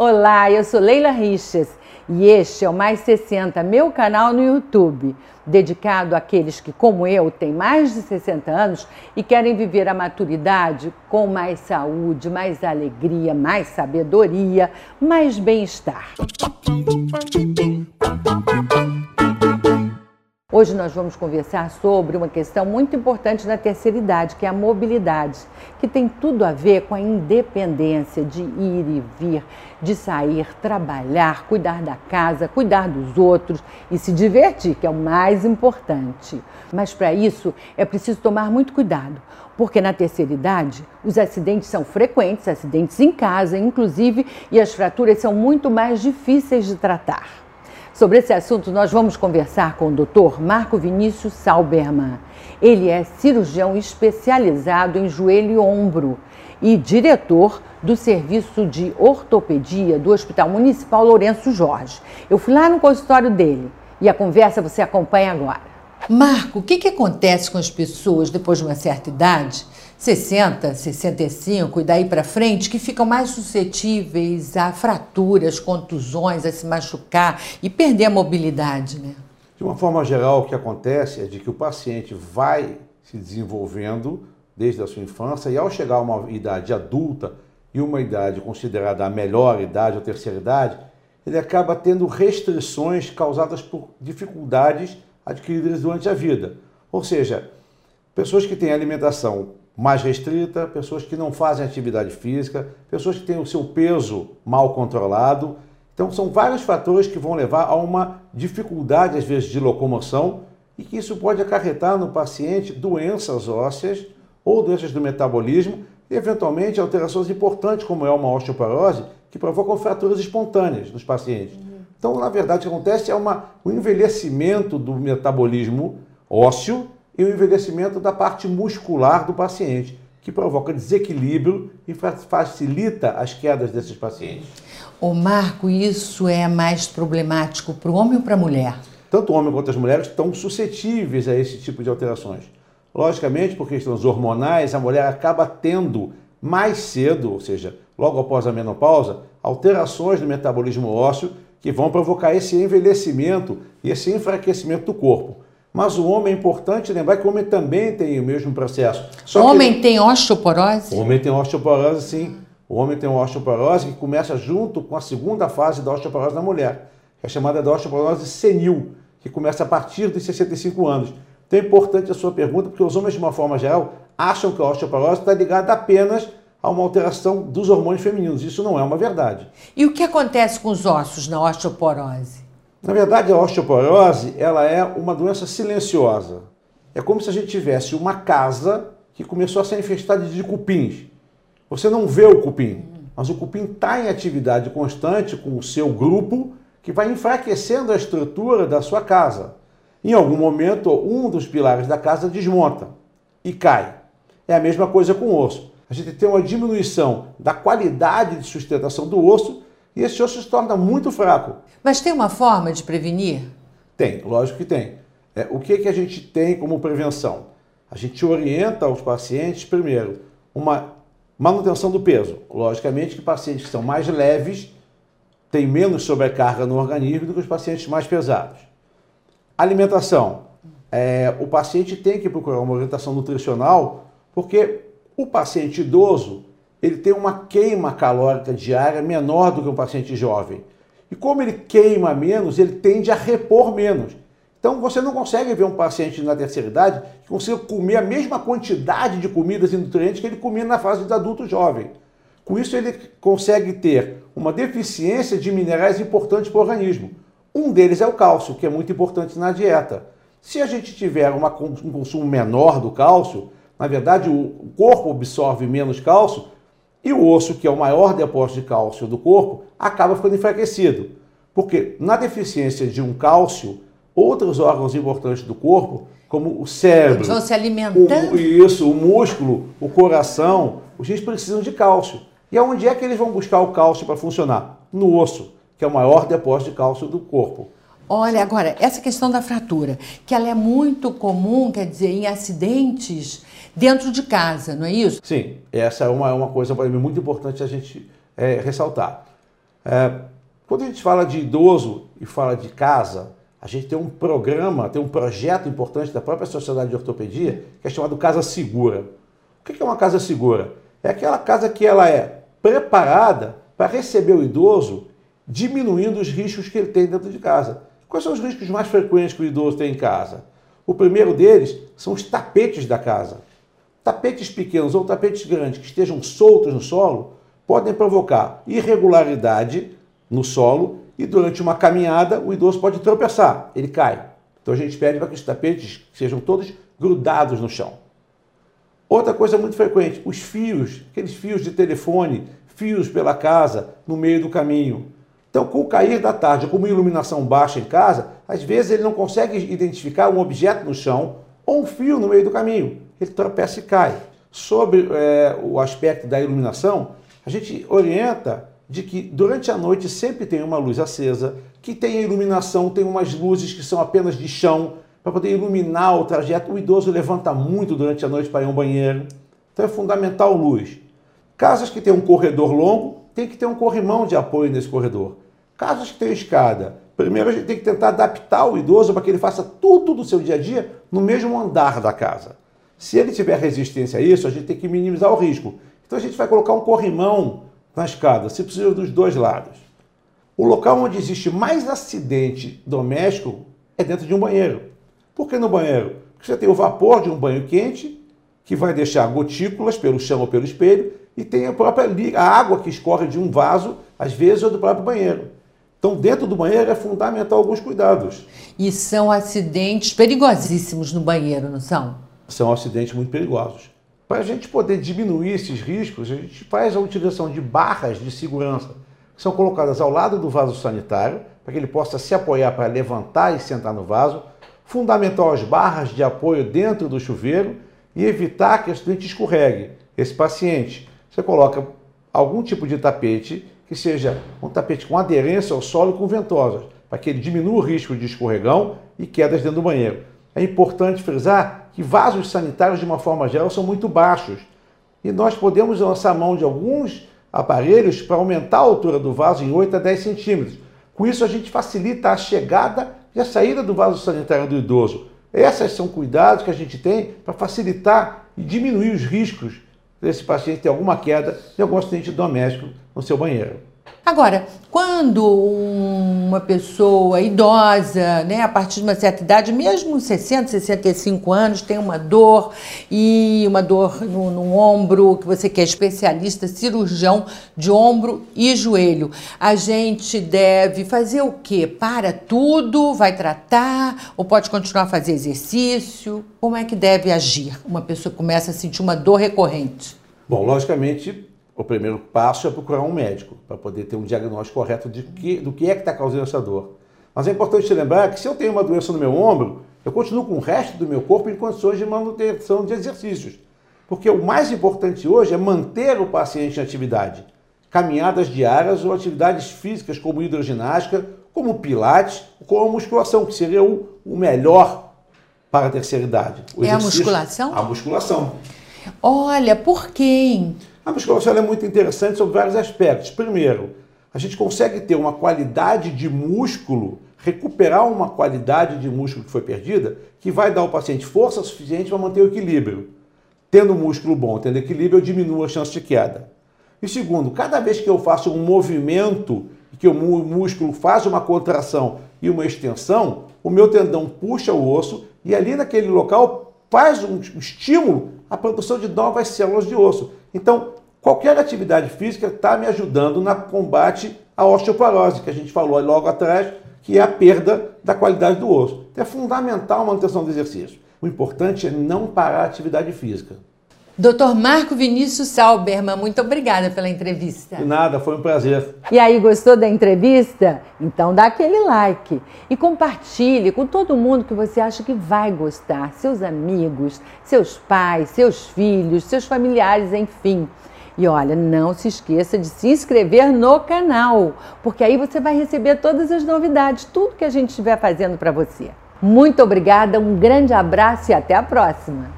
Olá, eu sou Leila Riches e este é o Mais 60, meu canal no YouTube, dedicado àqueles que, como eu, têm mais de 60 anos e querem viver a maturidade com mais saúde, mais alegria, mais sabedoria, mais bem-estar. Hoje nós vamos conversar sobre uma questão muito importante na terceira idade, que é a mobilidade, que tem tudo a ver com a independência de ir e vir, de sair, trabalhar, cuidar da casa, cuidar dos outros e se divertir, que é o mais importante. Mas para isso é preciso tomar muito cuidado, porque na terceira idade os acidentes são frequentes, acidentes em casa, inclusive, e as fraturas são muito mais difíceis de tratar. Sobre esse assunto, nós vamos conversar com o Dr. Marco Vinícius Salberman. Ele é cirurgião especializado em joelho e ombro e diretor do serviço de ortopedia do Hospital Municipal Lourenço Jorge. Eu fui lá no consultório dele e a conversa você acompanha agora. Marco, o que, que acontece com as pessoas depois de uma certa idade 60, 65 e daí para frente que ficam mais suscetíveis a fraturas, contusões, a se machucar e perder a mobilidade, né? De uma forma geral, o que acontece é de que o paciente vai se desenvolvendo desde a sua infância e ao chegar a uma idade adulta e uma idade considerada a melhor idade ou terceira idade, ele acaba tendo restrições causadas por dificuldades adquiridas durante a vida. Ou seja, pessoas que têm alimentação mais restrita, pessoas que não fazem atividade física, pessoas que têm o seu peso mal controlado. Então, são vários fatores que vão levar a uma dificuldade, às vezes, de locomoção e que isso pode acarretar no paciente doenças ósseas ou doenças do metabolismo e, eventualmente, alterações importantes, como é uma osteoporose, que provocam fraturas espontâneas nos pacientes. Então, na verdade, o que acontece é uma, um envelhecimento do metabolismo ósseo e o envelhecimento da parte muscular do paciente, que provoca desequilíbrio e facilita as quedas desses pacientes. O Marco, isso é mais problemático para o homem ou para a mulher? Tanto o homem quanto as mulheres estão suscetíveis a esse tipo de alterações. Logicamente, por questões hormonais, a mulher acaba tendo mais cedo, ou seja, logo após a menopausa, alterações no metabolismo ósseo que vão provocar esse envelhecimento e esse enfraquecimento do corpo. Mas o homem é importante lembrar que o homem também tem o mesmo processo. Só o homem ele... tem osteoporose? O homem tem osteoporose, sim. O homem tem uma osteoporose que começa junto com a segunda fase da osteoporose da mulher, que é chamada de osteoporose senil, que começa a partir dos 65 anos. Então é importante a sua pergunta, porque os homens, de uma forma geral, acham que a osteoporose está ligada apenas a uma alteração dos hormônios femininos. Isso não é uma verdade. E o que acontece com os ossos na osteoporose? Na verdade, a osteoporose ela é uma doença silenciosa. É como se a gente tivesse uma casa que começou a ser infestada de cupins. Você não vê o cupim, mas o cupim está em atividade constante com o seu grupo que vai enfraquecendo a estrutura da sua casa. Em algum momento, um dos pilares da casa desmonta e cai. É a mesma coisa com o osso. A gente tem uma diminuição da qualidade de sustentação do osso e esse osso se torna muito fraco. Mas tem uma forma de prevenir? Tem, lógico que tem. É, o que, que a gente tem como prevenção? A gente orienta os pacientes, primeiro, uma manutenção do peso. Logicamente que pacientes que são mais leves têm menos sobrecarga no organismo do que os pacientes mais pesados. Alimentação. É, o paciente tem que procurar uma orientação nutricional, porque o paciente idoso ele tem uma queima calórica diária menor do que um paciente jovem. E como ele queima menos, ele tende a repor menos. Então você não consegue ver um paciente na terceira idade que consiga comer a mesma quantidade de comidas e nutrientes que ele comia na fase de adulto jovem. Com isso, ele consegue ter uma deficiência de minerais importantes para o organismo. Um deles é o cálcio, que é muito importante na dieta. Se a gente tiver uma, um consumo menor do cálcio, na verdade o corpo absorve menos cálcio, e o osso, que é o maior depósito de cálcio do corpo, acaba ficando enfraquecido. Porque na deficiência de um cálcio, outros órgãos importantes do corpo, como o cérebro, vão se alimentando. O, isso, o músculo, o coração, os rins precisam de cálcio. E aonde é que eles vão buscar o cálcio para funcionar? No osso, que é o maior depósito de cálcio do corpo. Olha, agora, essa questão da fratura, que ela é muito comum, quer dizer, em acidentes dentro de casa, não é isso? Sim, essa é uma, é uma coisa para mim muito importante a gente é, ressaltar. É, quando a gente fala de idoso e fala de casa, a gente tem um programa, tem um projeto importante da própria Sociedade de Ortopedia, que é chamado Casa Segura. O que é uma casa segura? É aquela casa que ela é preparada para receber o idoso, diminuindo os riscos que ele tem dentro de casa. Quais são os riscos mais frequentes que o idoso tem em casa? O primeiro deles são os tapetes da casa. Tapetes pequenos ou tapetes grandes que estejam soltos no solo podem provocar irregularidade no solo e durante uma caminhada o idoso pode tropeçar, ele cai. Então a gente pede para que os tapetes sejam todos grudados no chão. Outra coisa muito frequente, os fios, aqueles fios de telefone, fios pela casa, no meio do caminho. Então, com o cair da tarde, com uma iluminação baixa em casa, às vezes ele não consegue identificar um objeto no chão ou um fio no meio do caminho. Ele tropeça e cai. Sobre é, o aspecto da iluminação, a gente orienta de que durante a noite sempre tem uma luz acesa, que tem iluminação, tem umas luzes que são apenas de chão, para poder iluminar o trajeto. O idoso levanta muito durante a noite para ir ao banheiro. Então é fundamental luz. Casas que têm um corredor longo, tem que ter um corrimão de apoio nesse corredor. Casas que têm escada, primeiro a gente tem que tentar adaptar o idoso para que ele faça tudo do seu dia a dia no mesmo andar da casa. Se ele tiver resistência a isso, a gente tem que minimizar o risco. Então a gente vai colocar um corrimão na escada, se possível dos dois lados. O local onde existe mais acidente doméstico é dentro de um banheiro. Por que no banheiro? Porque você tem o vapor de um banho quente, que vai deixar gotículas pelo chão ou pelo espelho, e tem a própria a água que escorre de um vaso, às vezes, ou do próprio banheiro. Então, dentro do banheiro é fundamental alguns cuidados. E são acidentes perigosíssimos no banheiro, não são? São acidentes muito perigosos. Para a gente poder diminuir esses riscos, a gente faz a utilização de barras de segurança, que são colocadas ao lado do vaso sanitário, para que ele possa se apoiar para levantar e sentar no vaso. Fundamental as barras de apoio dentro do chuveiro e evitar que o estudante escorregue. Esse paciente, você coloca algum tipo de tapete que seja um tapete com aderência ao solo e com ventosas, para que ele diminua o risco de escorregão e quedas dentro do banheiro. É importante frisar que vasos sanitários, de uma forma geral, são muito baixos e nós podemos lançar mão de alguns aparelhos para aumentar a altura do vaso em 8 a 10 centímetros. Com isso, a gente facilita a chegada e a saída do vaso sanitário do idoso. Esses são cuidados que a gente tem para facilitar e diminuir os riscos desse paciente ter alguma queda de algum acidente doméstico no seu banheiro. Agora, quando uma pessoa idosa, né, a partir de uma certa idade, mesmo 60, 65 anos, tem uma dor e uma dor no, no ombro, que você que é especialista, cirurgião de ombro e joelho, a gente deve fazer o quê? Para tudo? Vai tratar? Ou pode continuar a fazer exercício? Como é que deve agir uma pessoa começa a sentir uma dor recorrente? Bom, logicamente, o primeiro passo é procurar um médico para poder ter um diagnóstico correto de que, do que é que está causando essa dor. Mas é importante lembrar que se eu tenho uma doença no meu ombro, eu continuo com o resto do meu corpo em condições de manutenção de exercícios. Porque o mais importante hoje é manter o paciente em atividade. Caminhadas diárias ou atividades físicas como hidroginástica, como pilates, como musculação, que seria o, o melhor para a terceira idade. O é a musculação? A musculação. Olha, por quem? A musculação é muito interessante sobre vários aspectos. Primeiro, a gente consegue ter uma qualidade de músculo, recuperar uma qualidade de músculo que foi perdida, que vai dar ao paciente força suficiente para manter o equilíbrio. Tendo músculo bom, tendo equilíbrio, eu diminuo a chance de queda. E segundo, cada vez que eu faço um movimento, que o músculo faz uma contração e uma extensão, o meu tendão puxa o osso e ali naquele local faz um estímulo à produção de novas células de osso. Então, Qualquer atividade física está me ajudando no combate à osteoporose, que a gente falou logo atrás, que é a perda da qualidade do osso. Então, é fundamental a manutenção do exercício. O importante é não parar a atividade física. Doutor Marco Vinícius Salberman, muito obrigada pela entrevista. De nada, foi um prazer. E aí, gostou da entrevista? Então dá aquele like e compartilhe com todo mundo que você acha que vai gostar. Seus amigos, seus pais, seus filhos, seus familiares, enfim. E olha, não se esqueça de se inscrever no canal, porque aí você vai receber todas as novidades, tudo que a gente estiver fazendo para você. Muito obrigada, um grande abraço e até a próxima!